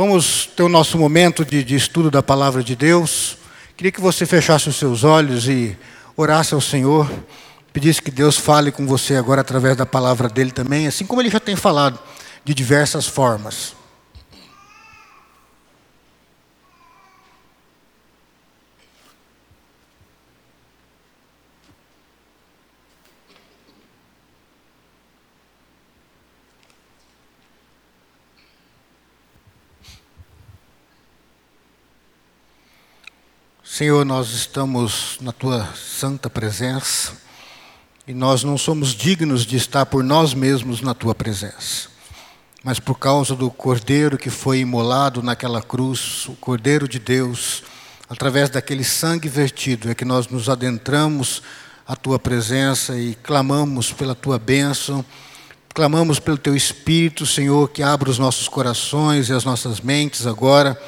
Vamos ter o nosso momento de, de, estudo da palavra de Deus. Queria que você fechasse os seus olhos e orasse ao Senhor, pedisse que Deus fale com você agora através da palavra dele também, assim como ele já tem falado de diversas formas. Senhor, nós estamos na tua santa presença e nós não somos dignos de estar por nós mesmos na tua presença, mas por causa do Cordeiro que foi imolado naquela cruz, o Cordeiro de Deus, através daquele sangue vertido, é que nós nos adentramos à tua presença e clamamos pela tua bênção, clamamos pelo teu Espírito, Senhor, que abra os nossos corações e as nossas mentes agora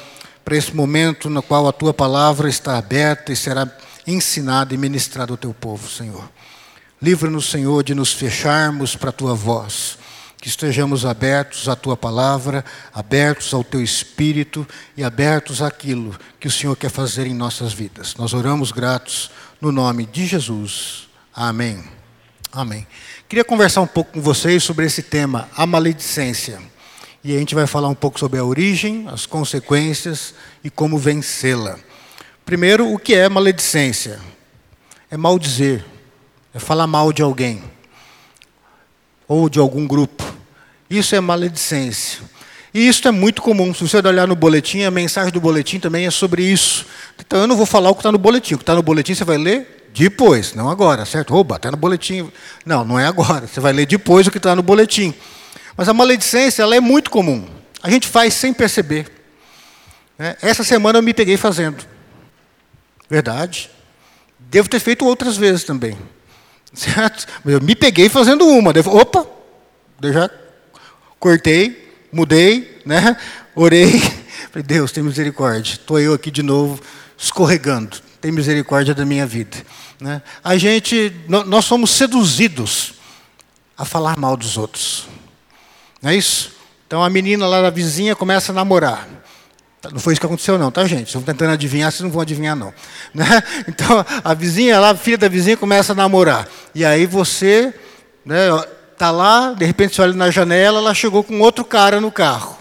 para esse momento no qual a tua palavra está aberta e será ensinada e ministrada ao teu povo, Senhor. Livra-nos, Senhor, de nos fecharmos para a tua voz, que estejamos abertos à tua palavra, abertos ao teu espírito e abertos àquilo que o Senhor quer fazer em nossas vidas. Nós oramos gratos no nome de Jesus. Amém. Amém. Queria conversar um pouco com vocês sobre esse tema, a maledicência. E a gente vai falar um pouco sobre a origem, as consequências e como vencê-la. Primeiro, o que é maledicência? É maldizer, é falar mal de alguém ou de algum grupo. Isso é maledicência. E isso é muito comum. Se você olhar no boletim, a mensagem do boletim também é sobre isso. Então eu não vou falar o que está no boletim. O que está no boletim você vai ler depois, não agora, certo? Oba, está no boletim. Não, não é agora. Você vai ler depois o que está no boletim. Mas a maledicência ela é muito comum. A gente faz sem perceber. É, essa semana eu me peguei fazendo. Verdade. Devo ter feito outras vezes também. Certo? Eu me peguei fazendo uma. Devo, opa, eu já cortei, mudei, né? orei. Falei, Deus, tem misericórdia. Estou eu aqui de novo, escorregando. Tem misericórdia da minha vida. Né? A gente, nós somos seduzidos a falar mal dos outros. Não é isso? Então a menina lá da vizinha começa a namorar. Não foi isso que aconteceu, não, tá, gente? Estão tentando adivinhar, vocês não vão adivinhar, não. Né? Então, a vizinha lá, a filha da vizinha, começa a namorar. E aí você né, tá lá, de repente você olha na janela, ela chegou com outro cara no carro.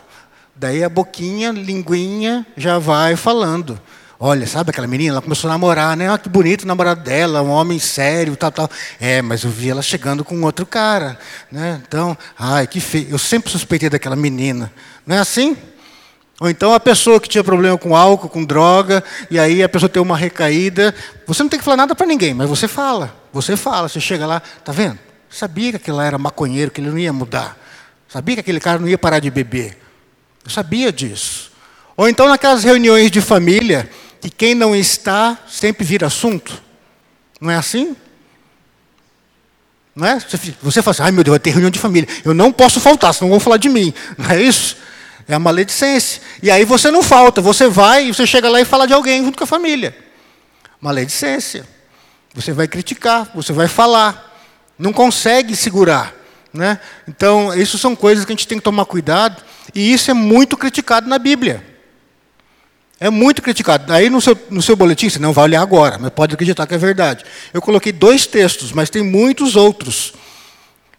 Daí a boquinha, linguinha, já vai falando. Olha, sabe aquela menina? Ela começou a namorar, né? Ah, que bonito o namorado dela, um homem sério, tal, tal. É, mas eu vi ela chegando com outro cara, né? Então, ai, que feio. Eu sempre suspeitei daquela menina. Não é assim? Ou então a pessoa que tinha problema com álcool, com droga, e aí a pessoa tem uma recaída. Você não tem que falar nada para ninguém, mas você fala. Você fala, você chega lá, tá vendo? Sabia que aquele lá era maconheiro, que ele não ia mudar. Sabia que aquele cara não ia parar de beber. Eu sabia disso. Ou então naquelas reuniões de família, que quem não está sempre vira assunto. Não é assim? Não é? Você fala assim, ai meu Deus, vai ter reunião de família. Eu não posso faltar, senão vão falar de mim. Não é isso? É a maledicência. E aí você não falta, você vai e você chega lá e fala de alguém junto com a família. Maledicência. Você vai criticar, você vai falar. Não consegue segurar. Né? Então, isso são coisas que a gente tem que tomar cuidado. E isso é muito criticado na Bíblia. É muito criticado. Aí no seu, no seu boletim, você não vai olhar agora, mas pode acreditar que é verdade. Eu coloquei dois textos, mas tem muitos outros.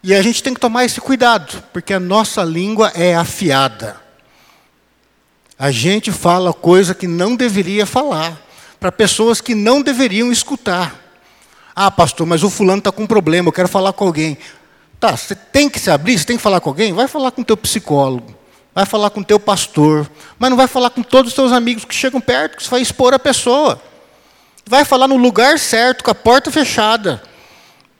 E a gente tem que tomar esse cuidado, porque a nossa língua é afiada. A gente fala coisa que não deveria falar, para pessoas que não deveriam escutar. Ah, pastor, mas o fulano está com um problema, eu quero falar com alguém. Tá, você tem que se abrir, você tem que falar com alguém? Vai falar com o teu psicólogo vai falar com o teu pastor, mas não vai falar com todos os teus amigos que chegam perto, que você vai expor a pessoa. Vai falar no lugar certo, com a porta fechada,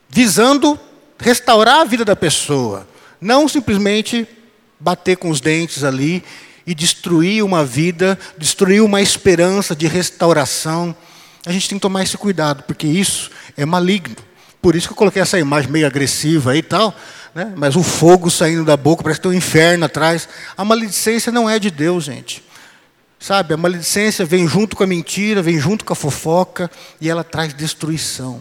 visando restaurar a vida da pessoa, não simplesmente bater com os dentes ali e destruir uma vida, destruir uma esperança de restauração. A gente tem que tomar esse cuidado, porque isso é maligno. Por isso que eu coloquei essa imagem meio agressiva aí e tal, né? mas o fogo saindo da boca, parece que tem um inferno atrás. A maledicência não é de Deus, gente. Sabe, a maledicência vem junto com a mentira, vem junto com a fofoca, e ela traz destruição.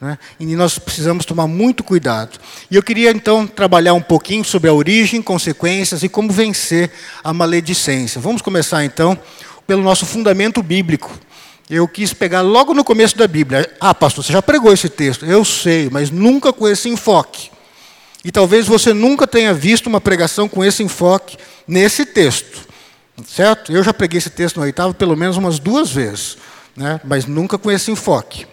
Né? E nós precisamos tomar muito cuidado. E eu queria então trabalhar um pouquinho sobre a origem, consequências e como vencer a maledicência. Vamos começar então pelo nosso fundamento bíblico. Eu quis pegar logo no começo da Bíblia. Ah, pastor, você já pregou esse texto? Eu sei, mas nunca com esse enfoque. E talvez você nunca tenha visto uma pregação com esse enfoque nesse texto. Certo? Eu já preguei esse texto no oitavo pelo menos umas duas vezes, né? mas nunca com esse enfoque.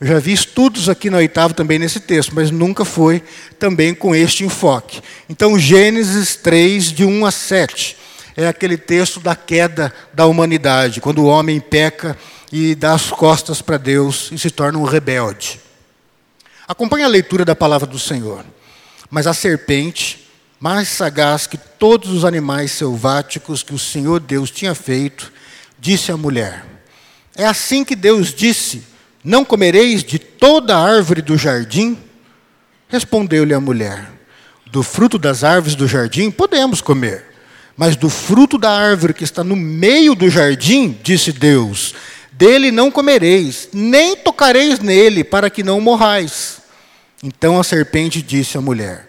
Eu já vi estudos aqui no oitavo também nesse texto, mas nunca foi também com este enfoque. Então, Gênesis 3, de 1 a 7, é aquele texto da queda da humanidade, quando o homem peca e dá as costas para Deus e se torna um rebelde. Acompanhe a leitura da palavra do Senhor. Mas a serpente, mais sagaz que todos os animais selváticos que o Senhor Deus tinha feito, disse à mulher: É assim que Deus disse: Não comereis de toda a árvore do jardim? Respondeu-lhe a mulher: Do fruto das árvores do jardim podemos comer, mas do fruto da árvore que está no meio do jardim, disse Deus: dele não comereis, nem tocareis nele, para que não morrais. Então a serpente disse à mulher: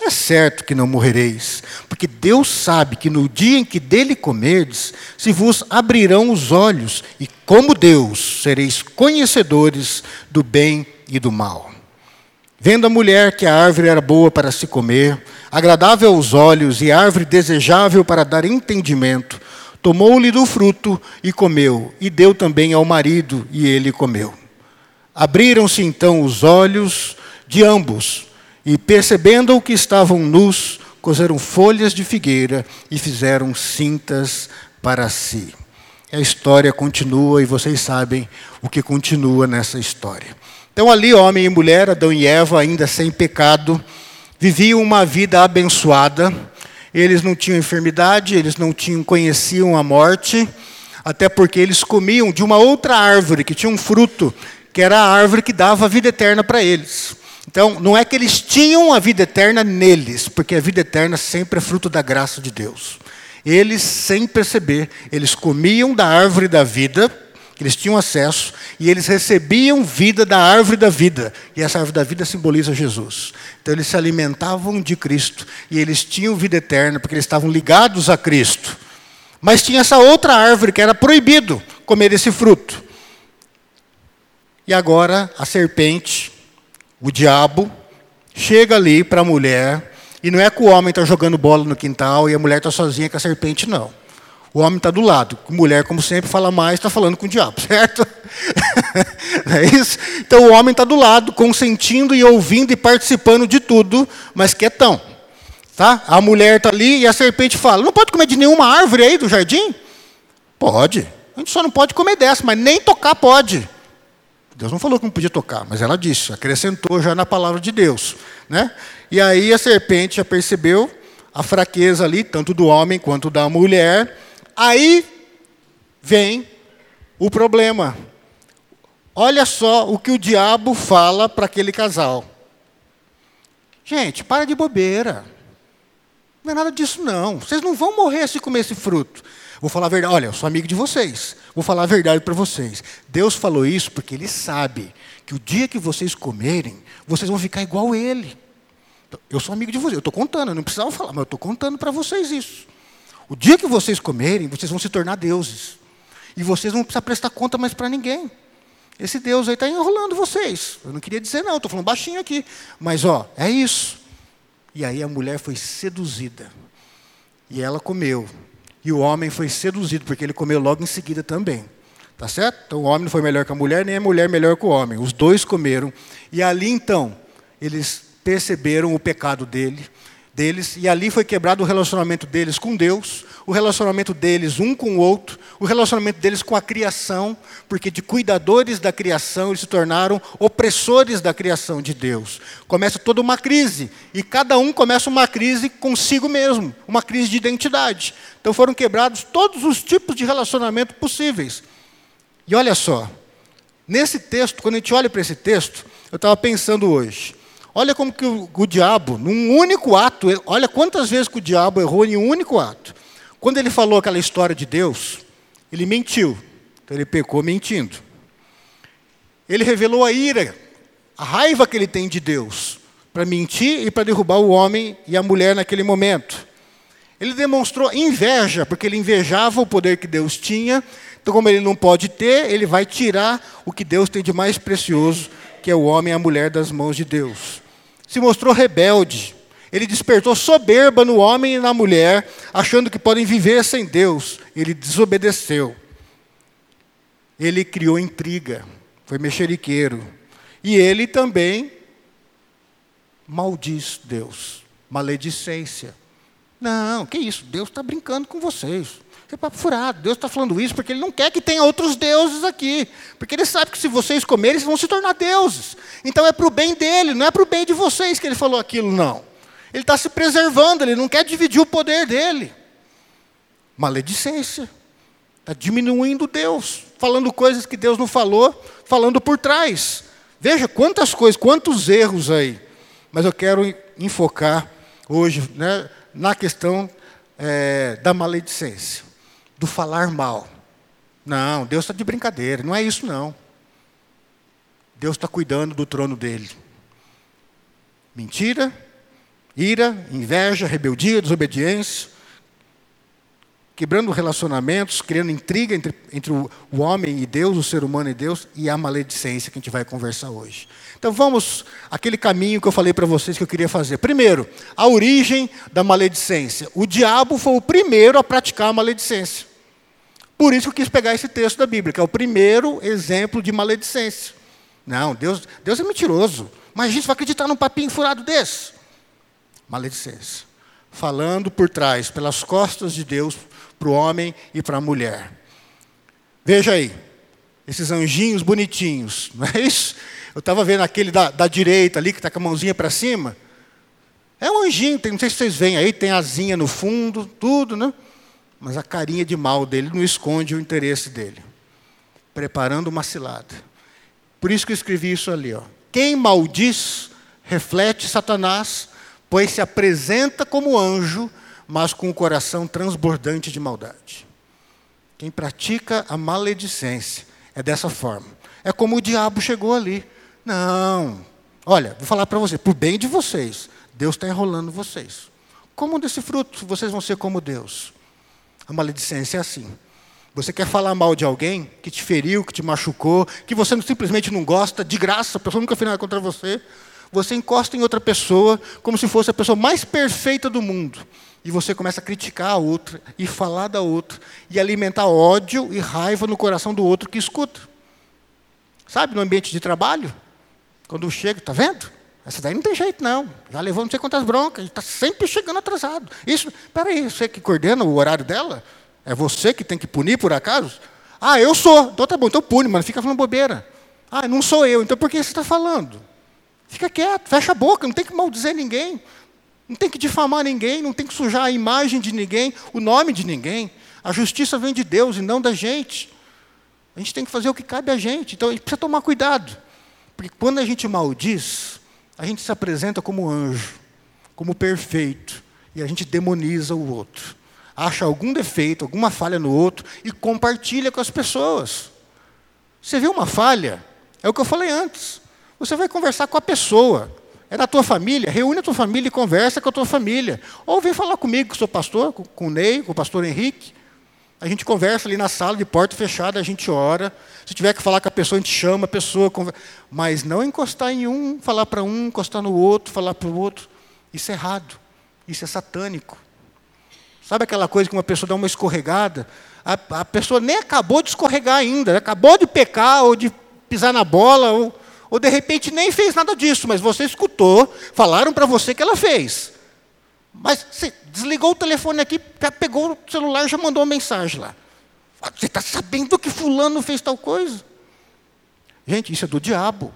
É certo que não morrereis, porque Deus sabe que no dia em que dele comerdes, se vos abrirão os olhos, e como Deus sereis conhecedores do bem e do mal. Vendo a mulher que a árvore era boa para se comer, agradável aos olhos e árvore desejável para dar entendimento, Tomou-lhe do fruto e comeu, e deu também ao marido, e ele comeu. Abriram-se então os olhos de ambos, e percebendo que estavam nus, coseram folhas de figueira e fizeram cintas para si. A história continua e vocês sabem o que continua nessa história. Então, ali, homem e mulher, Adão e Eva, ainda sem pecado, viviam uma vida abençoada eles não tinham enfermidade, eles não tinham, conheciam a morte, até porque eles comiam de uma outra árvore que tinha um fruto, que era a árvore que dava a vida eterna para eles. Então, não é que eles tinham a vida eterna neles, porque a vida eterna sempre é fruto da graça de Deus. Eles, sem perceber, eles comiam da árvore da vida, eles tinham acesso e eles recebiam vida da árvore da vida. E essa árvore da vida simboliza Jesus. Então eles se alimentavam de Cristo e eles tinham vida eterna porque eles estavam ligados a Cristo. Mas tinha essa outra árvore que era proibido comer esse fruto. E agora a serpente, o diabo, chega ali para a mulher, e não é que o homem está jogando bola no quintal e a mulher está sozinha com a serpente, não. O homem está do lado. Mulher, como sempre, fala mais, está falando com o diabo, certo? É isso? Então o homem está do lado, consentindo e ouvindo e participando de tudo, mas quietão. Tá? A mulher está ali e a serpente fala: Não pode comer de nenhuma árvore aí do jardim? Pode. A gente só não pode comer dessa, mas nem tocar pode. Deus não falou que não podia tocar, mas ela disse, acrescentou já na palavra de Deus. Né? E aí a serpente já percebeu a fraqueza ali, tanto do homem quanto da mulher, Aí vem o problema. Olha só o que o diabo fala para aquele casal. Gente, para de bobeira. Não é nada disso, não. Vocês não vão morrer se comer esse fruto. Vou falar a verdade. Olha, eu sou amigo de vocês. Vou falar a verdade para vocês. Deus falou isso porque Ele sabe que o dia que vocês comerem, vocês vão ficar igual Ele. Eu sou amigo de vocês. Eu estou contando. Eu não precisava falar, mas eu estou contando para vocês isso. O dia que vocês comerem, vocês vão se tornar deuses. E vocês não precisam prestar conta mais para ninguém. Esse Deus aí está enrolando vocês. Eu não queria dizer não, estou falando baixinho aqui. Mas, ó, é isso. E aí a mulher foi seduzida. E ela comeu. E o homem foi seduzido, porque ele comeu logo em seguida também. Tá certo? Então o homem não foi melhor que a mulher, nem a mulher melhor que o homem. Os dois comeram. E ali então, eles perceberam o pecado dele deles, e ali foi quebrado o relacionamento deles com Deus, o relacionamento deles um com o outro, o relacionamento deles com a criação, porque de cuidadores da criação eles se tornaram opressores da criação de Deus. Começa toda uma crise, e cada um começa uma crise consigo mesmo, uma crise de identidade. Então foram quebrados todos os tipos de relacionamento possíveis. E olha só, nesse texto, quando a gente olha para esse texto, eu estava pensando hoje, Olha como que o, o, diabo, num único ato, olha quantas vezes que o diabo errou em um único ato. Quando ele falou aquela história de Deus, ele mentiu. Então ele pecou mentindo. Ele revelou a ira, a raiva que ele tem de Deus para mentir e para derrubar o homem e a mulher naquele momento. Ele demonstrou inveja, porque ele invejava o poder que Deus tinha. Então, como ele não pode ter, ele vai tirar o que Deus tem de mais precioso, que é o homem e a mulher das mãos de Deus. Se mostrou rebelde. Ele despertou soberba no homem e na mulher, achando que podem viver sem Deus. Ele desobedeceu. Ele criou intriga, foi mexeriqueiro. E ele também maldiz Deus, maledicência. Não, que isso, Deus está brincando com vocês. É papo furado. Deus está falando isso porque Ele não quer que tenha outros deuses aqui. Porque Ele sabe que se vocês comerem, eles vão se tornar deuses. Então é para o bem dele, não é para o bem de vocês que Ele falou aquilo, não. Ele está se preservando, Ele não quer dividir o poder dele. Maledicência. Está diminuindo Deus, falando coisas que Deus não falou, falando por trás. Veja quantas coisas, quantos erros aí. Mas eu quero enfocar hoje né, na questão é, da maledicência, do falar mal. Não, Deus está de brincadeira, não é isso não. Deus está cuidando do trono dele. Mentira, ira, inveja, rebeldia, desobediência, quebrando relacionamentos, criando intriga entre, entre o, homem e Deus, o ser humano e Deus, e a maledicência que a gente vai conversar hoje. Então vamos aquele caminho que eu falei para vocês que eu queria fazer. Primeiro, a origem da maledicência. O diabo foi o primeiro a praticar a maledicência. Por isso que eu quis pegar esse texto da Bíblia, que é o primeiro exemplo de maledicência. Não, Deus, Deus é mentiroso. Mas a gente vai acreditar num papinho furado desse. Maledicência. Falando por trás, pelas costas de Deus, para o homem e para a mulher. Veja aí, esses anjinhos bonitinhos, não é isso? Eu estava vendo aquele da, da direita ali, que está com a mãozinha para cima. É um anjinho, tem, não sei se vocês veem aí, tem asinha no fundo, tudo, né? Mas a carinha de mal dele não esconde o interesse dele. Preparando uma cilada. Por isso que eu escrevi isso ali. Ó. Quem maldiz, reflete Satanás, pois se apresenta como anjo, mas com o coração transbordante de maldade. Quem pratica a maledicência é dessa forma. É como o diabo chegou ali. Não. Olha, vou falar para você, por bem de vocês, Deus está enrolando vocês. Como desse fruto, vocês vão ser como Deus. A maledicência é assim. Você quer falar mal de alguém que te feriu, que te machucou, que você simplesmente não gosta, de graça, a pessoa nunca fez nada contra você. Você encosta em outra pessoa como se fosse a pessoa mais perfeita do mundo. E você começa a criticar a outra, e falar da outra, e alimentar ódio e raiva no coração do outro que escuta. Sabe, no ambiente de trabalho, quando chega, está vendo? Essa daí não tem jeito, não. Já levou não sei quantas broncas, está sempre chegando atrasado. Isso, peraí, você que coordena o horário dela? É você que tem que punir por acaso? Ah, eu sou. Então tá bom, então pune, mas fica falando bobeira. Ah, não sou eu, então por que você está falando? Fica quieto, fecha a boca, não tem que maldizer ninguém. Não tem que difamar ninguém, não tem que sujar a imagem de ninguém, o nome de ninguém. A justiça vem de Deus e não da gente. A gente tem que fazer o que cabe a gente. Então a gente precisa tomar cuidado. Porque quando a gente maldiz, a gente se apresenta como anjo, como perfeito, e a gente demoniza o outro. Acha algum defeito, alguma falha no outro e compartilha com as pessoas. Você viu uma falha? É o que eu falei antes. Você vai conversar com a pessoa. É da tua família, reúne a tua família e conversa com a tua família. Ou vem falar comigo, que sou pastor, com o Ney, com o pastor Henrique. A gente conversa ali na sala de porta fechada, a gente ora. Se tiver que falar com a pessoa, a gente chama a pessoa. Mas não encostar em um, falar para um, encostar no outro, falar para o outro. Isso é errado. Isso é satânico. Sabe aquela coisa que uma pessoa dá uma escorregada? A, a pessoa nem acabou de escorregar ainda, acabou de pecar ou de pisar na bola, ou ou de repente nem fez nada disso, mas você escutou, falaram para você que ela fez. Mas você desligou o telefone aqui, já pegou o celular já mandou uma mensagem lá. Você está sabendo que fulano fez tal coisa? Gente, isso é do diabo.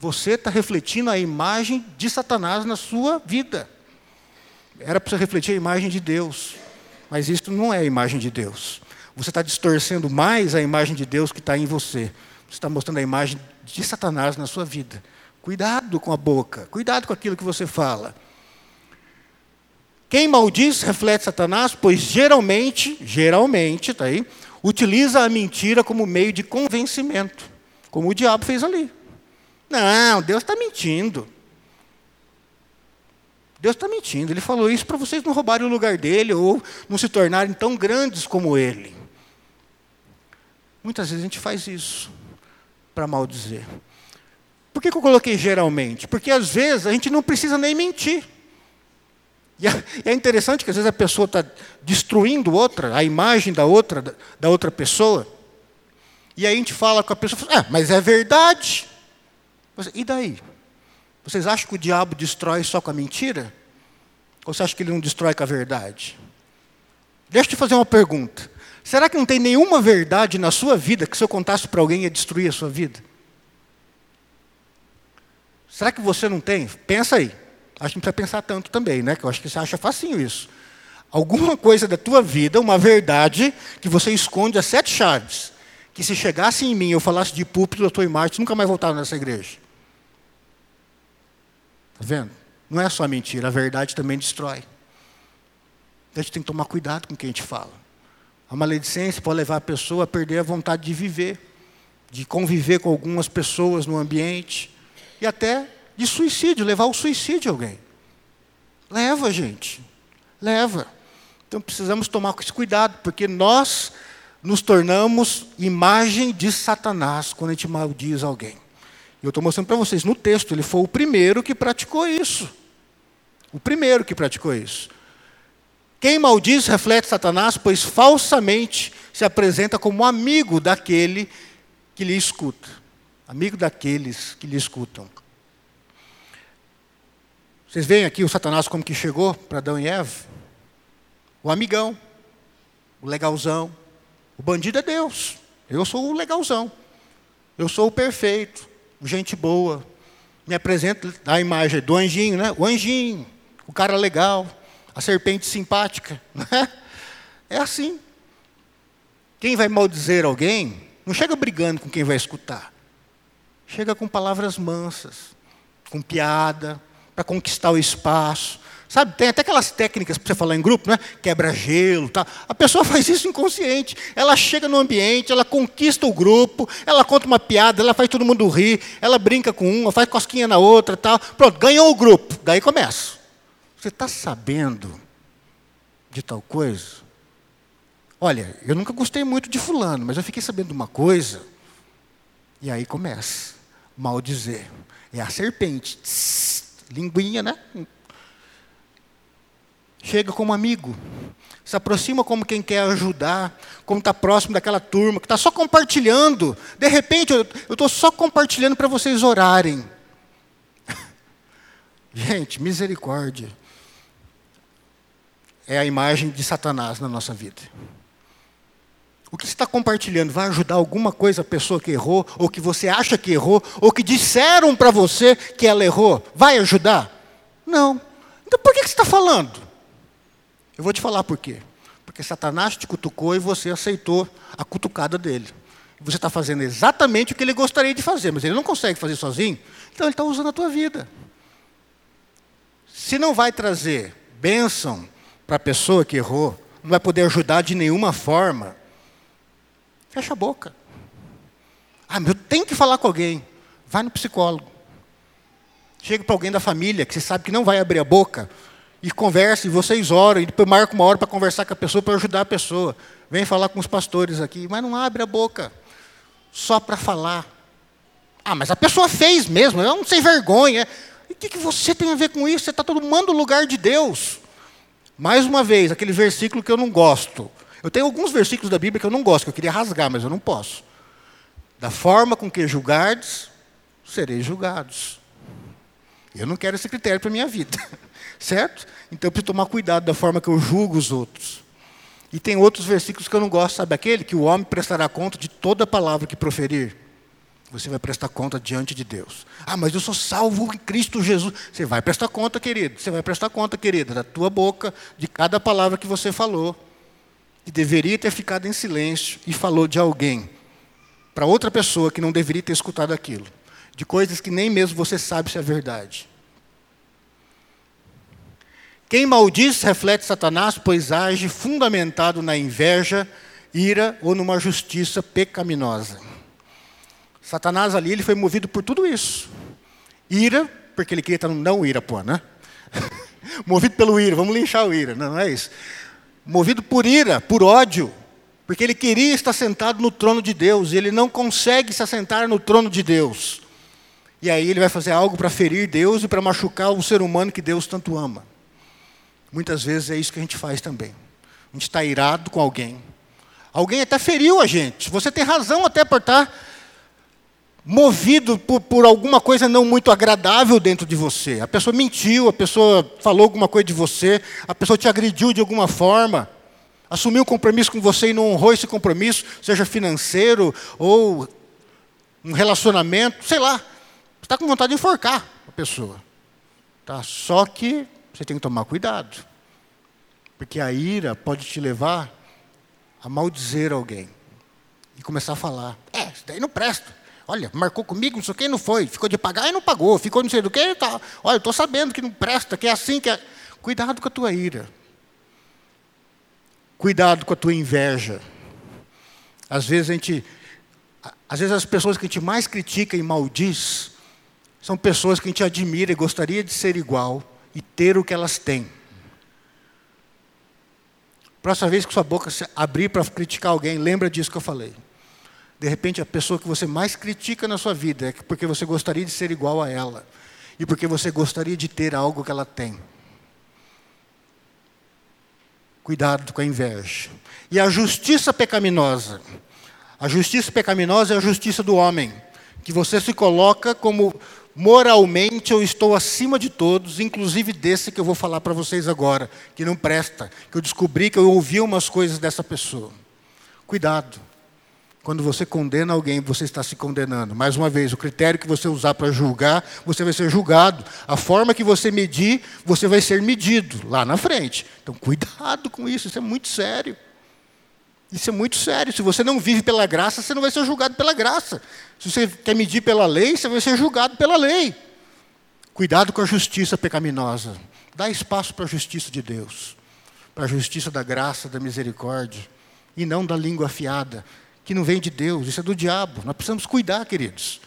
Você está refletindo a imagem de Satanás na sua vida. Era para você refletir a imagem de Deus. Mas isso não é a imagem de Deus. Você está distorcendo mais a imagem de Deus que está em você. Você está mostrando a imagem de Satanás na sua vida. Cuidado com a boca, cuidado com aquilo que você fala. Quem maldiz reflete Satanás, pois geralmente, geralmente, tá aí, utiliza a mentira como meio de convencimento, como o diabo fez ali. Não, Deus está mentindo. Deus está mentindo. Ele falou isso para vocês não roubarem o lugar dele ou não se tornarem tão grandes como ele. Muitas vezes a gente faz isso para maldizer. Por que, que eu coloquei geralmente? Porque às vezes a gente não precisa nem mentir. E é interessante que às vezes a pessoa está destruindo outra, a imagem da outra, da outra pessoa. E aí a gente fala com a pessoa, ah, mas é verdade. E daí? Vocês acham que o diabo destrói só com a mentira? Ou você acha que ele não destrói com a verdade? Deixa eu te fazer uma pergunta. Será que não tem nenhuma verdade na sua vida que se eu contasse para alguém ia destruir a sua vida? Será que você não tem? Pensa aí. Acho que não precisa pensar tanto também, né? Que eu acho que você acha facinho isso. Alguma coisa da tua vida, uma verdade que você esconde a sete chaves. Que se chegasse em mim eu falasse de púlpito da tua imagem, nunca mais voltava nessa igreja. Está vendo? Não é só mentira, a verdade também destrói. A gente tem que tomar cuidado com o que a gente fala. A maledicência pode levar a pessoa a perder a vontade de viver, de conviver com algumas pessoas no ambiente, e até de suicídio, levar ao suicídio alguém. Leva, gente. Leva. Então precisamos tomar esse cuidado, porque nós nos tornamos imagem de Satanás quando a gente maldiz alguém. E eu estou mostrando para vocês, no texto, ele foi o primeiro que praticou isso. O primeiro que praticou isso. Quem maldiz reflete Satanás, pois falsamente se apresenta como amigo daquele que lhe escuta. Amigo daqueles que lhe escutam. Vocês veem aqui o Satanás como que chegou para Adão e Eva? O amigão, o legalzão. O bandido é Deus. Eu sou o legalzão. Eu sou o perfeito gente boa. Me apresenta a imagem do anjinho, né? O anjinho, o cara legal, a serpente simpática. Né? É assim. Quem vai maldizer alguém, não chega brigando com quem vai escutar. Chega com palavras mansas, com piada, para conquistar o espaço, Sabe, tem até aquelas técnicas para você falar em grupo, né? Quebra-gelo, tá? A pessoa faz isso inconsciente. Ela chega no ambiente, ela conquista o grupo, ela conta uma piada, ela faz todo mundo rir, ela brinca com uma, faz cosquinha na outra, tal. Pronto, ganhou o grupo. Daí começa. Você está sabendo de tal coisa? Olha, eu nunca gostei muito de fulano, mas eu fiquei sabendo de uma coisa. E aí começa. Mal dizer. É a serpente. Tss, linguinha, né? chega como amigo, se aproxima como quem quer ajudar, como está próximo daquela turma, que está só compartilhando. De repente, eu estou só compartilhando para vocês orarem. Gente, misericórdia. É a imagem de Satanás na nossa vida. O que você está compartilhando vai ajudar alguma coisa a pessoa que errou, ou que você acha que errou, ou que disseram para você que ela errou? Vai ajudar? Não. Então por que você está falando? Eu vou te falar por quê. Porque Satanás te cutucou e você aceitou a cutucada dele. Você está fazendo exatamente o que ele gostaria de fazer, mas ele não consegue fazer sozinho, então ele está usando a tua vida. Se não vai trazer bênção para a pessoa que errou, não vai poder ajudar de nenhuma forma, fecha a boca. Ah, mas eu tenho que falar com alguém. Vai no psicólogo. Chega para alguém da família que você sabe que não vai abrir a boca, e conversa, e vocês oram, e depois marca uma hora para conversar com a pessoa, para ajudar a pessoa. Vem falar com os pastores aqui, mas não abre a boca, só para falar. Ah, mas a pessoa fez mesmo, eu não sei vergonha. E o que, que você tem a ver com isso? Você está tomando o lugar de Deus. Mais uma vez, aquele versículo que eu não gosto. Eu tenho alguns versículos da Bíblia que eu não gosto, que eu queria rasgar, mas eu não posso. Da forma com que julgardes, sereis julgados. Eu não quero esse critério para a minha vida. Certo? Então eu preciso tomar cuidado da forma que eu julgo os outros. E tem outros versículos que eu não gosto, sabe aquele? Que o homem prestará conta de toda palavra que proferir. Você vai prestar conta diante de Deus. Ah, mas eu sou salvo em Cristo Jesus. Você vai prestar conta, querido. Você vai prestar conta, querida, da tua boca, de cada palavra que você falou. Que deveria ter ficado em silêncio e falou de alguém. Para outra pessoa que não deveria ter escutado aquilo. De coisas que nem mesmo você sabe se é verdade. Quem maldiz reflete Satanás, pois age fundamentado na inveja, ira ou numa justiça pecaminosa. Satanás ali ele foi movido por tudo isso. Ira, porque ele queria estar no não ira, pô, né? Movido pelo ira, vamos linchar o ira. Não, não é isso. Movido por ira, por ódio, porque ele queria estar sentado no trono de Deus e ele não consegue se assentar no trono de Deus. E aí ele vai fazer algo para ferir Deus e para machucar o ser humano que Deus tanto ama. Muitas vezes é isso que a gente faz também. A gente está irado com alguém. Alguém até feriu a gente. Você tem razão até por estar movido por, por, alguma coisa não muito agradável dentro de você. A pessoa mentiu, a pessoa falou alguma coisa de você, a pessoa te agrediu de alguma forma, assumiu um compromisso com você e não honrou esse compromisso, seja financeiro ou um relacionamento, sei lá. Você está com vontade de enforcar a pessoa. Tá? Só que você tem que tomar cuidado. Porque a ira pode te levar a maldizer alguém. E começar a falar: é, isso daí não presta. Olha, marcou comigo, não sei o que, não foi. Ficou de pagar e não pagou. Ficou não sei do que, tá. Olha, eu estou sabendo que não presta, que é assim, que é. Cuidado com a tua ira. Cuidado com a tua inveja. Às vezes a gente. Às vezes as pessoas que a gente mais critica e maldiz são pessoas que a gente admira e gostaria de ser igual e ter o que elas têm. Próxima vez que sua boca se abrir para criticar alguém, lembra disso que eu falei. De repente, a pessoa que você mais critica na sua vida é porque você gostaria de ser igual a ela e porque você gostaria de ter algo que ela tem. Cuidado com a inveja. E a justiça pecaminosa. A justiça pecaminosa é a justiça do homem, que você se coloca como moralmente eu estou acima de todos, inclusive desse que eu vou falar para vocês agora, que não presta, que eu descobri que eu ouvi umas coisas dessa pessoa. Cuidado. Quando você condena alguém, você está se condenando. Mais uma vez, o critério que você usar para julgar, você vai ser julgado. A forma que você medir, você vai ser medido lá na frente. Então, cuidado com isso, isso é muito sério. Isso é muito sério. Se você não vive pela graça, você não vai ser julgado pela graça. Se você quer medir pela lei, você vai ser julgado pela lei. Cuidado com a justiça pecaminosa. Dá espaço para a justiça de Deus, para a justiça da graça, da misericórdia, e não da língua afiada, que não vem de Deus, isso é do diabo. Nós precisamos cuidar, queridos.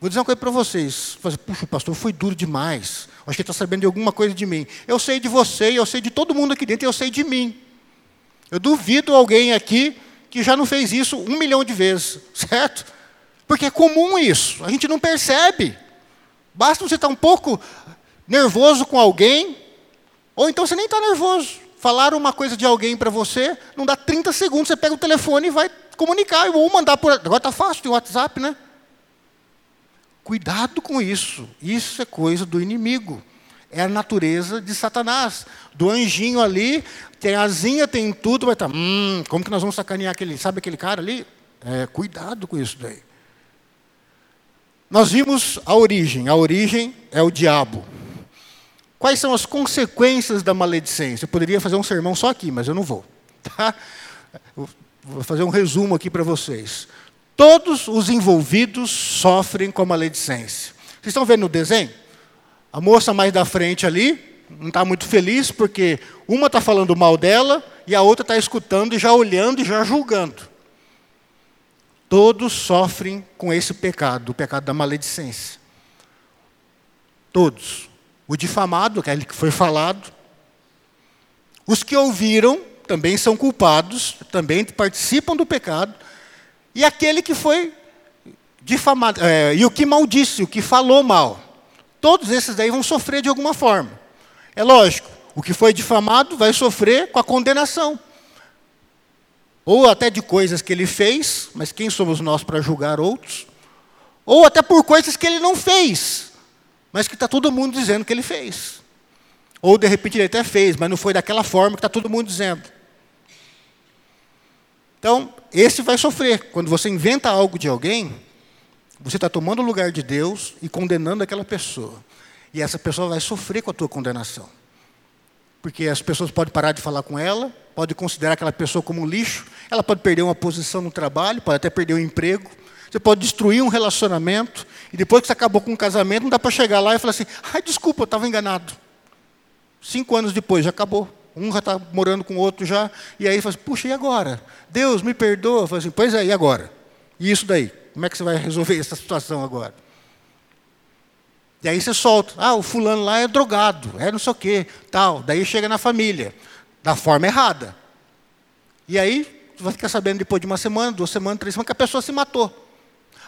Vou dizer uma coisa para vocês. Puxa, pastor foi duro demais. Acho que está sabendo de alguma coisa de mim. Eu sei de você, eu sei de todo mundo aqui dentro, eu sei de mim. Eu duvido alguém aqui que já não fez isso um milhão de vezes, certo? Porque é comum isso, a gente não percebe. Basta você estar um pouco nervoso com alguém, ou então você nem está nervoso. Falaram uma coisa de alguém para você, não dá 30 segundos, você pega o telefone e vai comunicar, ou mandar por. Agora está fácil, tem WhatsApp, né? Cuidado com isso, isso é coisa do inimigo é a natureza de Satanás. Do anjinho ali, tem asinha, tem tudo, vai estar, tá, hum, como que nós vamos sacanear aquele, sabe aquele cara ali? É, cuidado com isso daí. Nós vimos a origem, a origem é o diabo. Quais são as consequências da maledicência? Eu poderia fazer um sermão só aqui, mas eu não vou. Tá? Vou fazer um resumo aqui para vocês. Todos os envolvidos sofrem com a maledicência. Vocês estão vendo no desenho? A moça mais da frente ali não está muito feliz porque uma está falando mal dela e a outra está escutando e já olhando e já julgando. Todos sofrem com esse pecado, o pecado da maledicência. Todos. O difamado, aquele que foi falado. Os que ouviram também são culpados, também participam do pecado. E aquele que foi difamado, é, e o que maldisse, o que falou mal. Todos esses daí vão sofrer de alguma forma. É lógico, o que foi difamado vai sofrer com a condenação. Ou até de coisas que ele fez, mas quem somos nós para julgar outros? Ou até por coisas que ele não fez, mas que está todo mundo dizendo que ele fez. Ou de repente ele até fez, mas não foi daquela forma que está todo mundo dizendo. Então, esse vai sofrer. Quando você inventa algo de alguém, você está tomando o lugar de Deus e condenando aquela pessoa. E essa pessoa vai sofrer com a tua condenação. Porque as pessoas podem parar de falar com ela, pode considerar aquela pessoa como um lixo, ela pode perder uma posição no trabalho, pode até perder o um emprego, você pode destruir um relacionamento, e depois que você acabou com um casamento, não dá para chegar lá e falar assim, ai, desculpa, eu estava enganado. Cinco anos depois, já acabou. Um já está morando com o outro já, e aí fala assim, puxa, e agora? Deus, me perdoa. Fala assim, pois é, e agora? E isso daí? Como é que você vai resolver essa situação agora? E aí você solta. Ah, o fulano lá é drogado, é não sei o quê, tal. Daí chega na família, da forma errada. E aí, você vai ficar sabendo depois de uma semana, duas semanas, três semanas, que a pessoa se matou.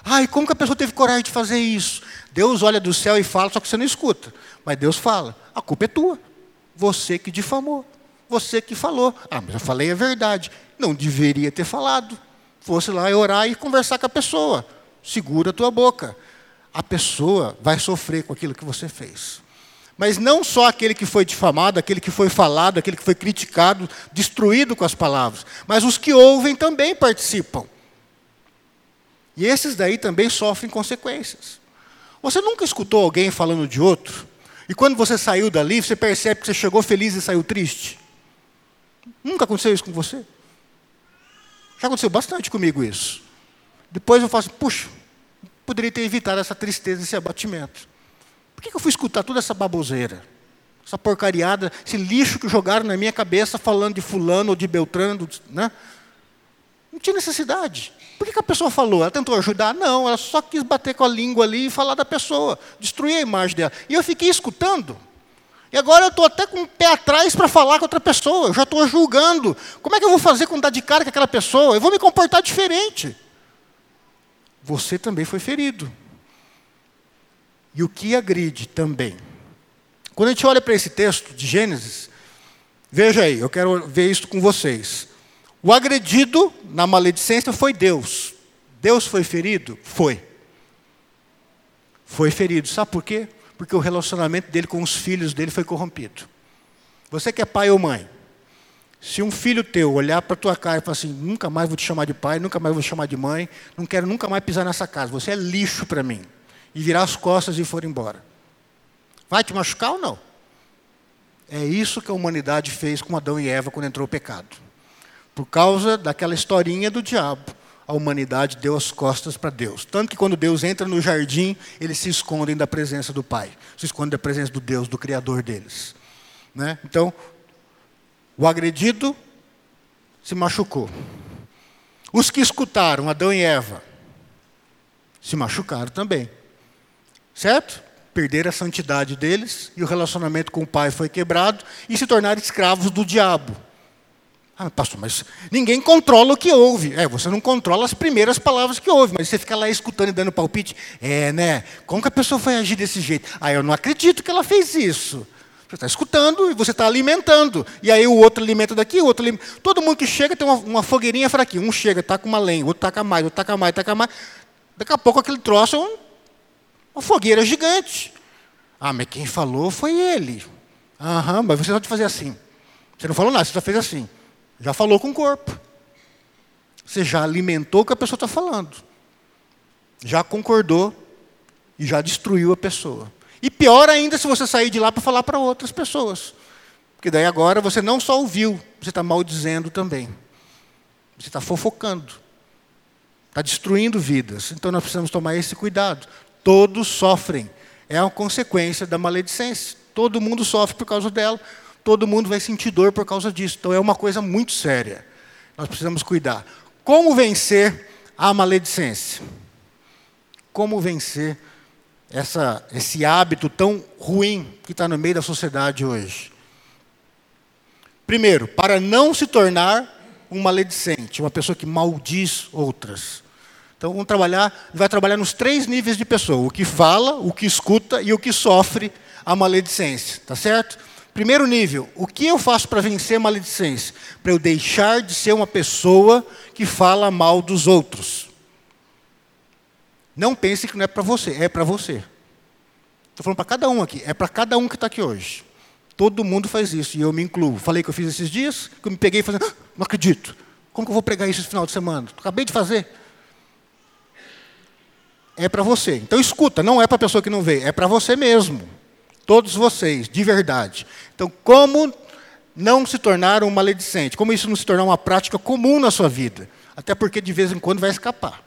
Ai, como que a pessoa teve coragem de fazer isso? Deus olha do céu e fala, só que você não escuta. Mas Deus fala: a culpa é tua. Você que difamou. Você que falou. Ah, mas eu falei a verdade. Não deveria ter falado. Fosse lá orar e conversar com a pessoa. Segura a tua boca a pessoa vai sofrer com aquilo que você fez. Mas não só aquele que foi difamado, aquele que foi falado, aquele que foi criticado, destruído com as palavras, mas os que ouvem também participam. E esses daí também sofrem consequências. Você nunca escutou alguém falando de outro? E quando você saiu dali, você percebe que você chegou feliz e saiu triste? Nunca aconteceu isso com você? Já aconteceu bastante comigo isso. Depois eu assim, puxa, poderia ter evitado essa tristeza, esse abatimento. Por que eu fui escutar toda essa baboseira? Essa porcariada, esse lixo que jogaram na minha cabeça falando de fulano ou de Beltrano, né? Não tinha necessidade. Por que a pessoa falou? Ela tentou ajudar? Não, ela só quis bater com a língua ali e falar da pessoa, destruir a imagem dela. E eu fiquei escutando. E agora eu estou até com o pé atrás para falar com outra pessoa, eu já estou julgando. Como é que eu vou fazer quando dar de cara com aquela pessoa? Eu vou me comportar diferente você também foi ferido. E o que agride também. Quando a gente olha para esse texto de Gênesis, veja aí, eu quero ver isso com vocês. O agredido na maledicência foi Deus. Deus foi ferido? Foi. Foi ferido. Sabe por quê? Porque o relacionamento dele com os filhos dele foi corrompido. Você que é pai ou mãe, se um filho teu olhar para tua cara e falar assim, nunca mais vou te chamar de pai, nunca mais vou te chamar de mãe, não quero nunca mais pisar nessa casa, você é lixo para mim, e virar as costas e for embora. Vai te machucar ou não? É isso que a humanidade fez com Adão e Eva quando entrou o pecado. Por causa daquela historinha do diabo, a humanidade deu as costas para Deus. Tanto que quando Deus entra no jardim, eles se escondem da presença do Pai, se escondem da presença do Deus, do Criador deles. Né? Então, o agredido se machucou. Os que escutaram Adão e Eva se machucaram também. Certo? Perderam a santidade deles e o relacionamento com o pai foi quebrado e se tornaram escravos do diabo. Ah, pastor, mas ninguém controla o que ouve. É, você não controla as primeiras palavras que ouve, mas você fica lá escutando e dando palpite. É, né? Como que a pessoa foi agir desse jeito? Ah, eu não acredito que ela fez isso. Você está escutando e você está alimentando. E aí o outro alimenta daqui, o outro alimenta. Todo mundo que chega tem uma, uma fogueirinha fraquinha. Um chega, está com uma lenha, outro taca mais, outro taca mais, taca mais. Daqui a pouco aquele troço é um, uma fogueira gigante. Ah, mas quem falou foi ele. Aham, mas você pode fazer assim. Você não falou nada, você só fez assim. Já falou com o corpo. Você já alimentou o que a pessoa está falando. Já concordou e já destruiu a pessoa. E pior ainda se você sair de lá para falar para outras pessoas. Porque daí agora você não só ouviu, você está maldizendo também. Você está fofocando. Está destruindo vidas. Então nós precisamos tomar esse cuidado. Todos sofrem. É uma consequência da maledicência. Todo mundo sofre por causa dela. Todo mundo vai sentir dor por causa disso. Então é uma coisa muito séria. Nós precisamos cuidar. Como vencer a maledicência? Como vencer essa, esse hábito tão ruim que está no meio da sociedade hoje? Primeiro, para não se tornar um maledicente, uma pessoa que maldiz outras. Então vamos trabalhar, vai trabalhar nos três níveis de pessoa: o que fala, o que escuta e o que sofre a maledicência, tá certo? Primeiro nível, o que eu faço para vencer a maledicência? Para eu deixar de ser uma pessoa que fala mal dos outros. Não pense que não é para você, é para você. Estou falando para cada um aqui, é para cada um que está aqui hoje. Todo mundo faz isso, e eu me incluo. Falei que eu fiz esses dias, que eu me peguei fazendo, ah, não acredito. Como que eu vou pregar isso esse final de semana? Acabei de fazer. É para você. Então escuta, não é para a pessoa que não vê, é para você mesmo. Todos vocês, de verdade. Então, como não se tornar um maledicente? Como isso não se tornar uma prática comum na sua vida? Até porque de vez em quando vai escapar.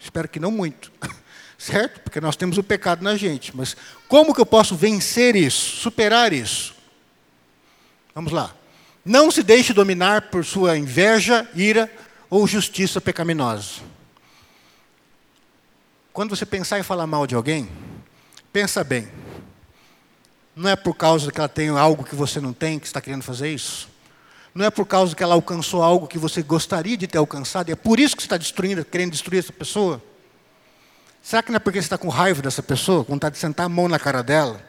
Espero que não muito. Certo? Porque nós temos o pecado na gente. Mas como que eu posso vencer isso, superar isso? Vamos lá. Não se deixe dominar por sua inveja, ira ou justiça pecaminosa. Quando você pensar em falar mal de alguém, pensa bem. Não é por causa que ela tem algo que você não tem que está querendo fazer isso? Não é por causa que ela alcançou algo que você gostaria de ter alcançado? E é por isso que você está destruindo, querendo destruir essa pessoa? Será que não é porque você está com raiva dessa pessoa, com vontade de sentar a mão na cara dela?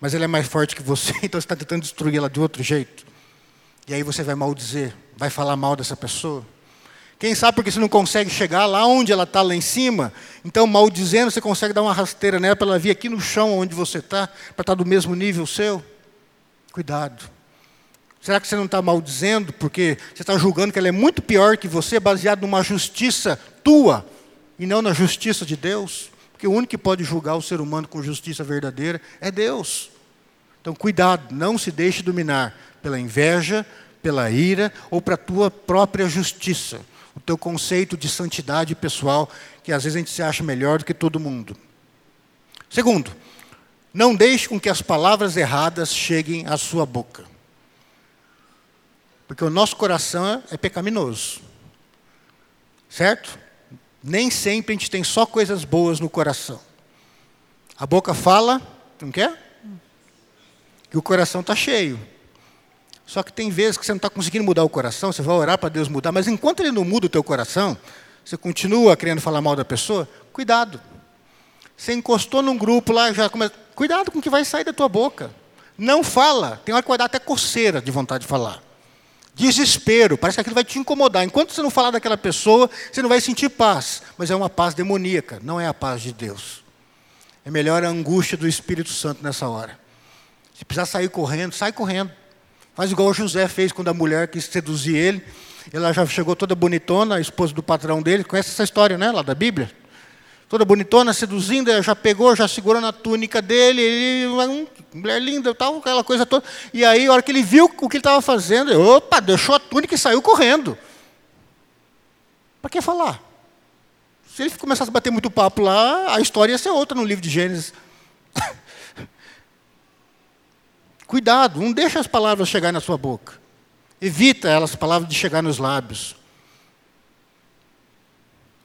Mas ele é mais forte que você, então você está tentando destruir ela de outro jeito. E aí você vai maldizer, vai falar mal dessa pessoa. Quem sabe porque você não consegue chegar lá onde ela está, lá em cima. Então, maldizendo, você consegue dar uma rasteira nela para ela vir aqui no chão onde você está, para estar tá do mesmo nível seu. Cuidado. Será que você não está maldizendo porque você está julgando que ela é muito pior que você, baseado numa justiça tua e não na justiça de Deus? Porque o único que pode julgar o ser humano com justiça verdadeira é Deus. Então, cuidado, não se deixe dominar pela inveja, pela ira ou para a tua própria justiça, o teu conceito de santidade pessoal, que às vezes a gente se acha melhor do que todo mundo. Segundo, não deixe com que as palavras erradas cheguem à sua boca. Porque o nosso coração é pecaminoso. Certo? Nem sempre a gente tem só coisas boas no coração. A boca fala, não quer? Que o coração está cheio. Só que tem vezes que você não está conseguindo mudar o coração, você vai orar para Deus mudar, mas enquanto Ele não muda o teu coração, você continua querendo falar mal da pessoa, cuidado. Você encostou num grupo lá, já começa. Cuidado com o que vai sair da tua boca. Não fala. Tem hora que vai dar até coceira de vontade de falar. Desespero, parece que aquilo vai te incomodar. Enquanto você não falar daquela pessoa, você não vai sentir paz. Mas é uma paz demoníaca, não é a paz de Deus. É melhor a angústia do Espírito Santo nessa hora. Se precisar sair correndo, sai correndo. Faz igual o José fez quando a mulher quis seduzir ele. Ela já chegou toda bonitona, a esposa do patrão dele. Conhece essa história, né? Lá da Bíblia? toda bonitona, seduzindo, já pegou, já segurou na túnica dele, ele, mulher linda, tal, aquela coisa toda. E aí, a hora que ele viu o que ele estava fazendo, ele, opa, deixou a túnica e saiu correndo. Para que falar? Se ele começasse a bater muito papo lá, a história ia ser outra no livro de Gênesis. Cuidado, não deixa as palavras chegar na sua boca. Evita elas, palavras de chegar nos lábios.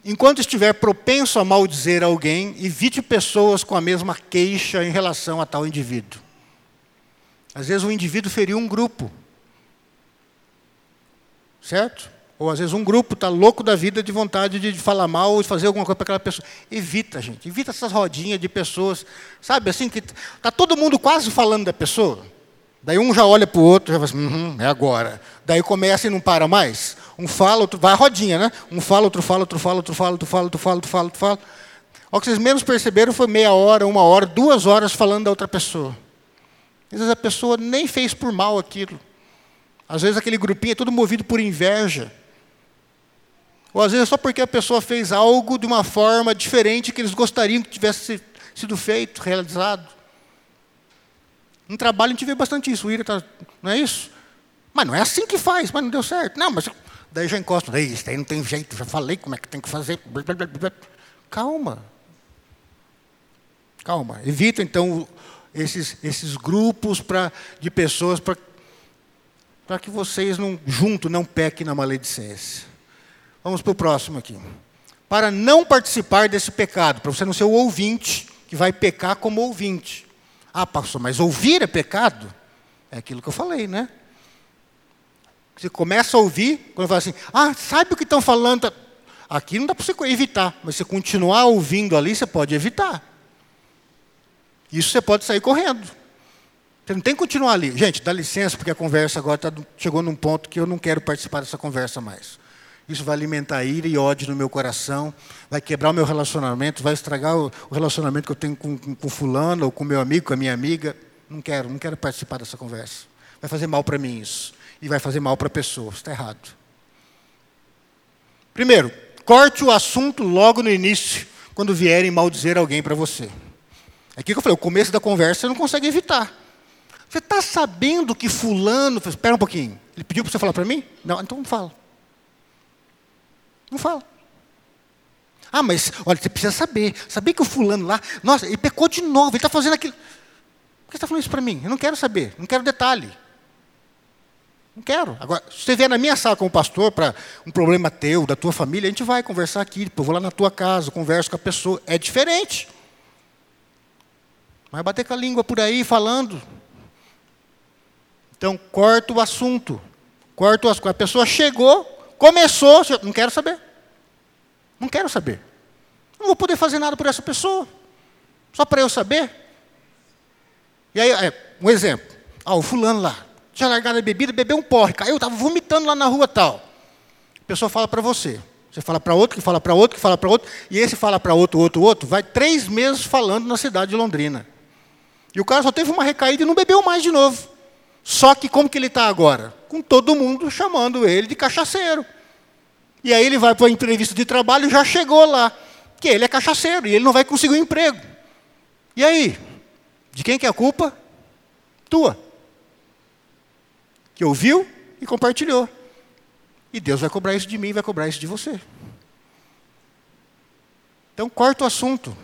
Enquanto estiver propenso a maldizer alguém, evite pessoas com a mesma queixa em relação a tal indivíduo. Às vezes o indivíduo feriu um grupo. Certo? Ou às vezes um grupo está louco da vida de vontade de falar mal ou de fazer alguma coisa para aquela pessoa. Evita, gente. Evita essas rodinhas de pessoas. Sabe assim, que está todo mundo quase falando da pessoa. Daí um já olha para o outro, já fala assim, uhum, é agora. Daí começa e não para mais. Um fala, outro vai a rodinha, né? Um fala, outro fala, outro fala, outro fala, outro fala, outro fala, outro fala, outro fala. O que vocês menos perceberam foi meia hora, uma hora, duas horas falando da outra pessoa. Às vezes a pessoa nem fez por mal aquilo. Às vezes aquele grupinho é todo movido por inveja. Ou às vezes só porque a pessoa fez algo de uma forma diferente que eles gostariam que tivesse sido feito, realizado. No trabalho a gente vê bastante isso. O Ira tá, não é isso? Mas não é assim que faz, mas não deu certo. Não, mas daí já encosta. Isso aí não tem jeito, já falei como é que tem que fazer. Calma. Calma. Evita então esses, esses grupos pra, de pessoas para que vocês não junto não pequem na maledicência. Vamos para o próximo aqui. Para não participar desse pecado, para você não ser o ouvinte que vai pecar como ouvinte. Ah, pastor, mas ouvir é pecado? É aquilo que eu falei, né? Você começa a ouvir, quando fala assim, ah, sabe o que estão falando? Aqui não dá para você evitar, mas você continuar ouvindo ali, você pode evitar. Isso você pode sair correndo. Você não tem que continuar ali. Gente, dá licença, porque a conversa agora tá, chegou num ponto que eu não quero participar dessa conversa mais. Isso vai alimentar ira e ódio no meu coração, vai quebrar o meu relacionamento, vai estragar o, relacionamento que eu tenho com, com, com fulano, ou com meu amigo, com a minha amiga. Não quero, não quero participar dessa conversa. Vai fazer mal para mim isso. E vai fazer mal para a pessoa. Está errado. Primeiro, corte o assunto logo no início, quando vierem maldizer alguém para você. É aqui que eu falei, o começo da conversa você não consegue evitar. Você está sabendo que fulano... Espera um pouquinho. Ele pediu para você falar para mim? Não, então fala. Não fala. Ah, mas olha, você precisa saber. Saber que o fulano lá, nossa, ele pecou de novo, ele está fazendo aquilo. Por que você está falando isso para mim? Eu não quero saber, não quero detalhe. Não quero. Agora, se você vier na minha sala como pastor para um problema teu, da tua família, a gente vai conversar aqui. Eu vou lá na tua casa, converso com a pessoa. É diferente. Vai bater com a língua por aí falando. Então, corta o assunto. Corta o assunto. A pessoa chegou, começou, não quero saber. Não quero saber. Não vou poder fazer nada por essa pessoa. Só para eu saber. E aí, é, um exemplo. Ah, o fulano lá, tinha largado a bebida, bebeu um porre, caiu, estava vomitando lá na rua tal. A pessoa fala para você. Você fala para outro, que fala para outro, que fala para outro, e esse fala para outro, outro, outro, vai três meses falando na cidade de Londrina. E o cara só teve uma recaída e não bebeu mais de novo. Só que como que ele está agora? Com todo mundo chamando ele de cachaceiro. E aí ele vai para a entrevista de trabalho e já chegou lá. Que ele é cachaceiro e ele não vai conseguir um emprego. E aí? De quem que é a culpa? Tua. Que ouviu e compartilhou. E Deus vai cobrar isso de mim e vai cobrar isso de você. Então, corta o assunto.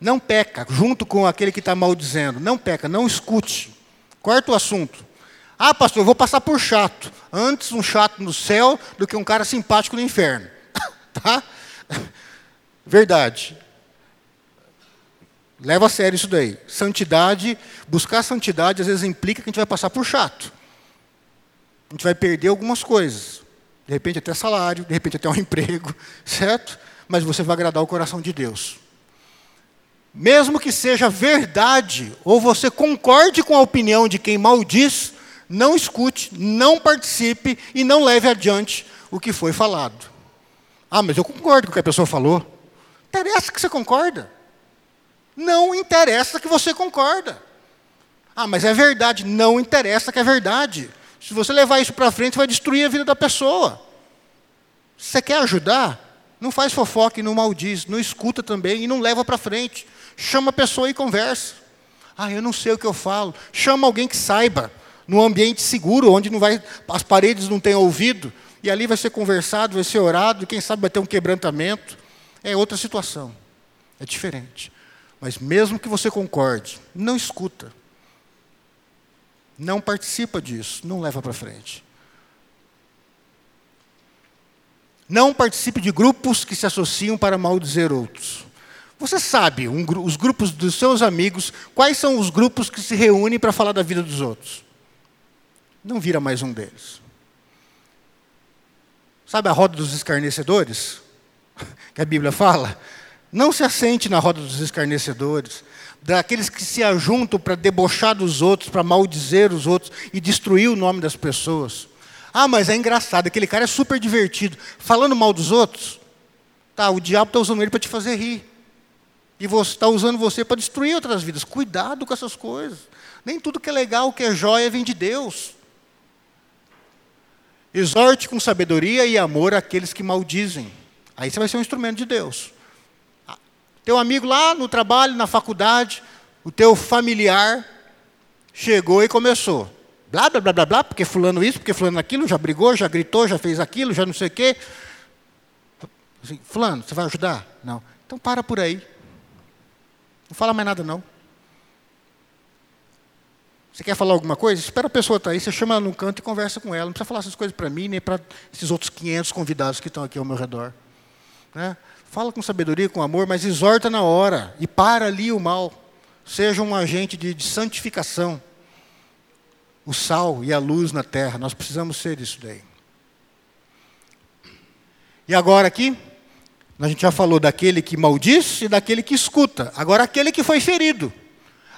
Não peca, junto com aquele que está maldizendo. Não peca, não escute. Corta o assunto. Ah, pastor, eu vou passar por chato. Antes um chato no céu do que um cara simpático no inferno. tá? Verdade. Leva a sério isso daí. Santidade, buscar santidade às vezes implica que a gente vai passar por chato. A gente vai perder algumas coisas. De repente até salário, de repente até um emprego, certo? Mas você vai agradar o coração de Deus. Mesmo que seja verdade, ou você concorde com a opinião de quem maldiz, não escute, não participe e não leve adiante o que foi falado. Ah, mas eu concordo com o que a pessoa falou. Interessa que você concorda. Não interessa que você concorda. Ah, mas é verdade. Não interessa que é verdade. Se você levar isso para frente, vai destruir a vida da pessoa. Você quer ajudar, não faz fofoca e não maldiz, não escuta também e não leva para frente. Chama a pessoa e conversa. Ah, eu não sei o que eu falo. Chama alguém que saiba, num ambiente seguro, onde não vai, as paredes não têm ouvido, e ali vai ser conversado, vai ser orado, e quem sabe vai ter um quebrantamento. É outra situação. É diferente. Mas mesmo que você concorde, não escuta. Não participa disso, não leva para frente. Não participe de grupos que se associam para maldizer outros. Você sabe, um, os grupos dos seus amigos, quais são os grupos que se reúnem para falar da vida dos outros? Não vira mais um deles. Sabe a roda dos escarnecedores? Que a Bíblia fala? Não se assente na roda dos escarnecedores, daqueles que se ajuntam para debochar dos outros, para maldizer os outros e destruir o nome das pessoas. Ah, mas é engraçado, aquele cara é super divertido. Falando mal dos outros, tá, o diabo está usando ele para te fazer rir. E está usando você para destruir outras vidas. Cuidado com essas coisas. Nem tudo que é legal, que é joia, vem de Deus. Exorte com sabedoria e amor aqueles que maldizem. Aí você vai ser um instrumento de Deus. Teu amigo lá no trabalho, na faculdade, o teu familiar chegou e começou. Blá, blá, blá, blá, blá, porque fulano isso, porque fulano aquilo, já brigou, já gritou, já fez aquilo, já não sei o quê. Assim, fulano, você vai ajudar? Não. Então para por aí. Não fala mais nada não. Você quer falar alguma coisa? Espera a pessoa estar tá aí, você chama ela no canto e conversa com ela. Não precisa falar essas coisas para mim, nem para esses outros 500 convidados que estão aqui ao meu redor. Né? Fala com sabedoria, com amor, mas exorta na hora e para ali o mal. Seja um agente de, de santificação. O sal e a luz na terra, nós precisamos ser isso daí. E agora aqui, a gente já falou daquele que maldiz e daquele que escuta. Agora aquele que foi ferido.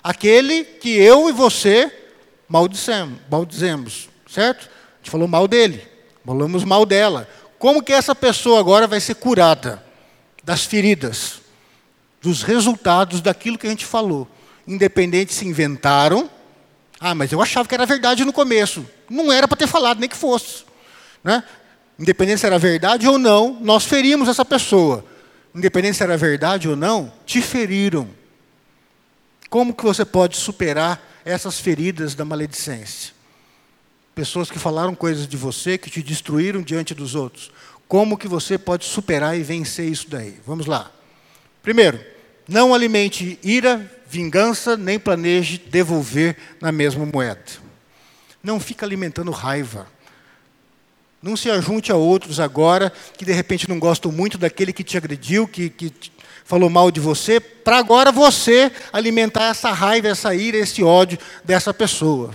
Aquele que eu e você maldizemos, maldizemos certo? A gente falou mal dele, falamos mal dela. Como que essa pessoa agora vai ser curada? das feridas, dos resultados daquilo que a gente falou. Independente se inventaram. Ah, mas eu achava que era verdade no começo. Não era para ter falado, nem que fosse. Né? Independente se era verdade ou não, nós ferimos essa pessoa. Independente se era verdade ou não, te feriram. Como que você pode superar essas feridas da maledicência? Pessoas que falaram coisas de você, que te destruíram diante dos outros. Como que você pode superar e vencer isso daí? Vamos lá. Primeiro, não alimente ira, vingança, nem planeje devolver na mesma moeda. Não fica alimentando raiva. Não se ajunte a outros agora que de repente não gostam muito daquele que te agrediu, que, que falou mal de você, para agora você alimentar essa raiva, essa ira, esse ódio dessa pessoa.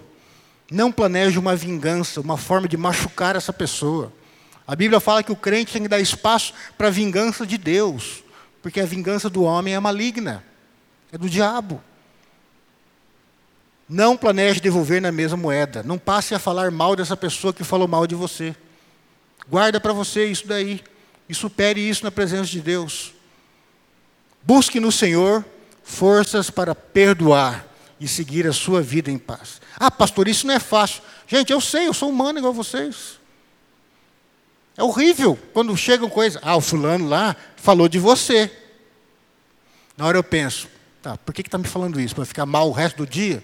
Não planeje uma vingança, uma forma de machucar essa pessoa. A Bíblia fala que o crente tem que dar espaço para a vingança de Deus, porque a vingança do homem é maligna, é do diabo. Não planeje devolver na mesma moeda. Não passe a falar mal dessa pessoa que falou mal de você. Guarda para você isso daí. E supere isso na presença de Deus. Busque no Senhor forças para perdoar e seguir a sua vida em paz. Ah, pastor, isso não é fácil. Gente, eu sei, eu sou humano igual vocês. É horrível quando chegam coisas. Ah, o fulano lá falou de você. Na hora eu penso, tá, por que está me falando isso? Para ficar mal o resto do dia?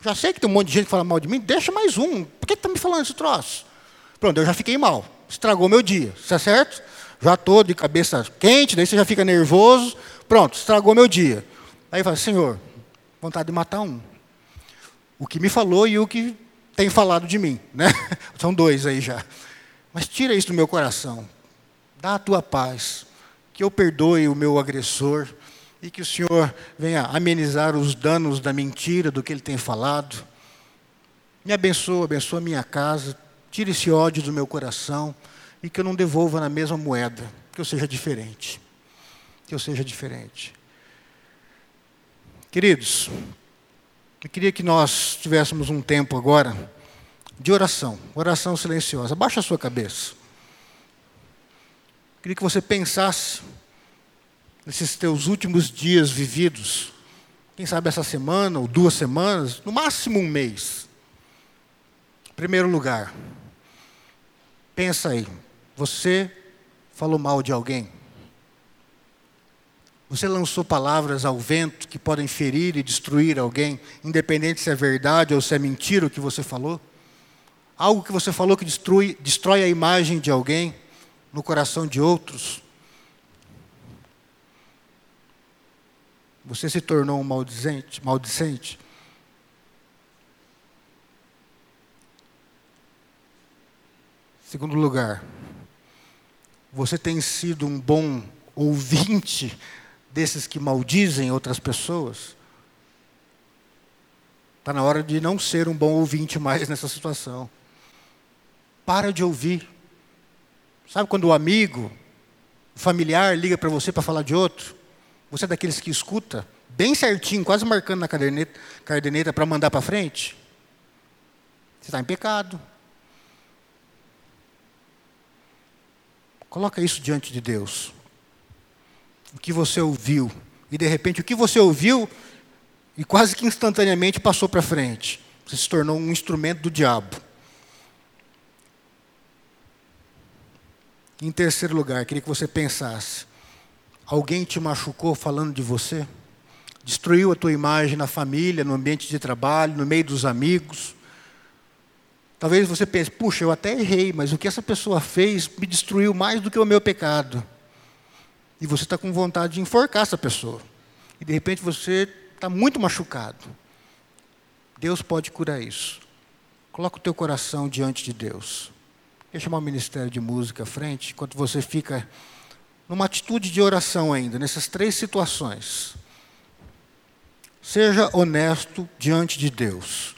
Já sei que tem um monte de gente que fala mal de mim, deixa mais um. Por que está me falando esse troço? Pronto, eu já fiquei mal. Estragou meu dia. Está certo? Já estou de cabeça quente, daí você já fica nervoso. Pronto, estragou meu dia. Aí fala, Senhor, vontade de matar um. O que me falou e o que tem falado de mim. Né? São dois aí já. Mas tira isso do meu coração. Dá a tua paz. Que eu perdoe o meu agressor e que o Senhor venha amenizar os danos da mentira, do que ele tem falado. Me abençoa, abençoa minha casa, tire esse ódio do meu coração e que eu não devolva na mesma moeda, que eu seja diferente. Que eu seja diferente. Queridos, eu queria que nós tivéssemos um tempo agora de oração, oração silenciosa. Baixa a sua cabeça. Eu queria que você pensasse nesses teus últimos dias vividos, quem sabe essa semana ou duas semanas, no máximo um mês. Em primeiro lugar, pensa aí, você falou mal de alguém? Você lançou palavras ao vento que podem ferir e destruir alguém, independente se é verdade ou se é mentira o que você falou? Algo que você falou que destrui, destrói a imagem de alguém no coração de outros? Você se tornou um maldizente? Segundo lugar, você tem sido um bom ouvinte desses que maldizem outras pessoas? Está na hora de não ser um bom ouvinte mais nessa situação. Para de ouvir. Sabe quando o amigo, o familiar liga para você para falar de outro? Você é daqueles que escuta bem certinho, quase marcando na caderneta, para mandar para frente? Você está em pecado. Coloca isso diante de Deus. O que você ouviu. E de repente o que você ouviu e quase que instantaneamente passou para frente. Você se tornou um instrumento do diabo. Em terceiro lugar, queria que você pensasse: Alguém te machucou falando de você? Destruiu a tua imagem na família, no ambiente de trabalho, no meio dos amigos? Talvez você pense, puxa, eu até errei, mas o que essa pessoa fez me destruiu mais do que o meu pecado. E você está com vontade de enforcar essa pessoa. E de repente você está muito machucado. Deus pode curar isso. Coloca o teu coração diante de Deus. Deixa chamar o Ministério de Música à frente, enquanto você fica numa atitude de oração ainda, nessas três situações. Seja honesto diante de Deus.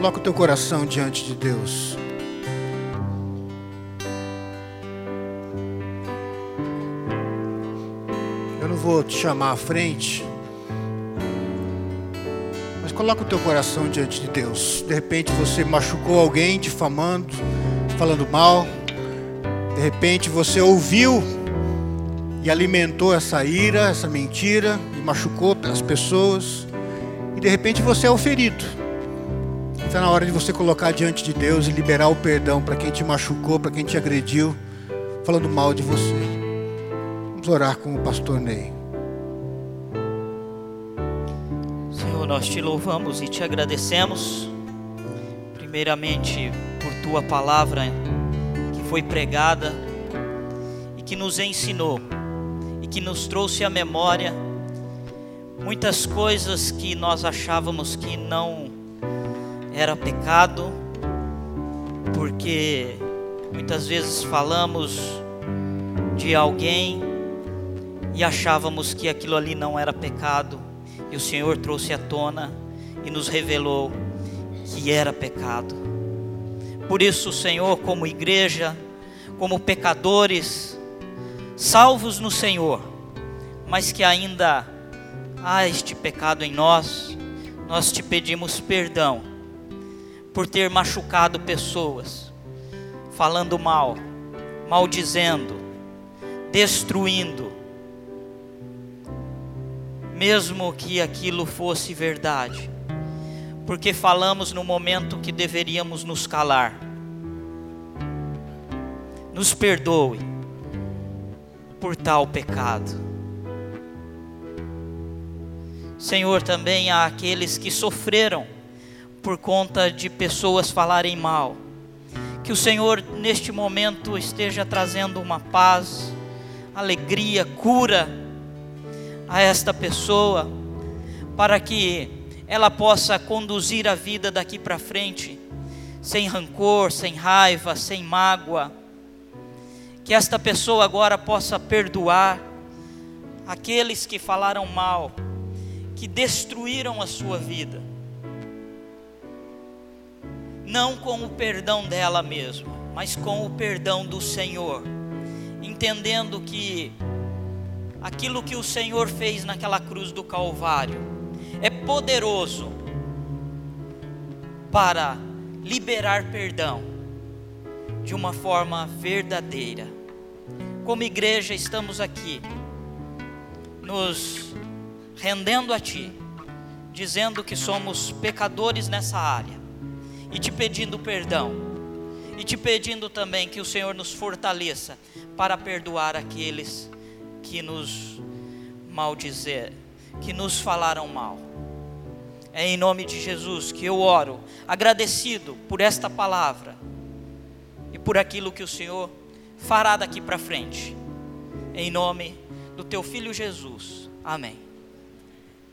Coloca o teu coração diante de Deus. Eu não vou te chamar à frente, mas coloca o teu coração diante de Deus. De repente você machucou alguém difamando, falando mal. De repente você ouviu e alimentou essa ira, essa mentira e machucou as pessoas. E de repente você é o ferido. Está na hora de você colocar diante de Deus e liberar o perdão para quem te machucou, para quem te agrediu, falando mal de você. Vamos orar com o pastor Ney. Senhor, nós te louvamos e te agradecemos, primeiramente por tua palavra que foi pregada e que nos ensinou e que nos trouxe à memória muitas coisas que nós achávamos que não era pecado, porque muitas vezes falamos de alguém e achávamos que aquilo ali não era pecado, e o Senhor trouxe à tona e nos revelou que era pecado. Por isso, Senhor, como igreja, como pecadores, salvos no Senhor, mas que ainda há este pecado em nós, nós te pedimos perdão por ter machucado pessoas, falando mal, maldizendo, destruindo, mesmo que aquilo fosse verdade, porque falamos no momento que deveríamos nos calar. Nos perdoe por tal pecado. Senhor, também há aqueles que sofreram por conta de pessoas falarem mal. Que o Senhor, neste momento, esteja trazendo uma paz, alegria, cura a esta pessoa, para que ela possa conduzir a vida daqui para frente, sem rancor, sem raiva, sem mágoa. Que esta pessoa agora possa perdoar aqueles que falaram mal que destruíram a sua vida. Não com o perdão dela mesma, mas com o perdão do Senhor, entendendo que aquilo que o Senhor fez naquela cruz do Calvário é poderoso para liberar perdão de uma forma verdadeira. Como igreja, estamos aqui nos rendendo a Ti, dizendo que somos pecadores nessa área, e te pedindo perdão, e te pedindo também que o Senhor nos fortaleça para perdoar aqueles que nos maldizer, que nos falaram mal. É em nome de Jesus que eu oro, agradecido por esta palavra e por aquilo que o Senhor fará daqui para frente. Em nome do teu filho Jesus. Amém.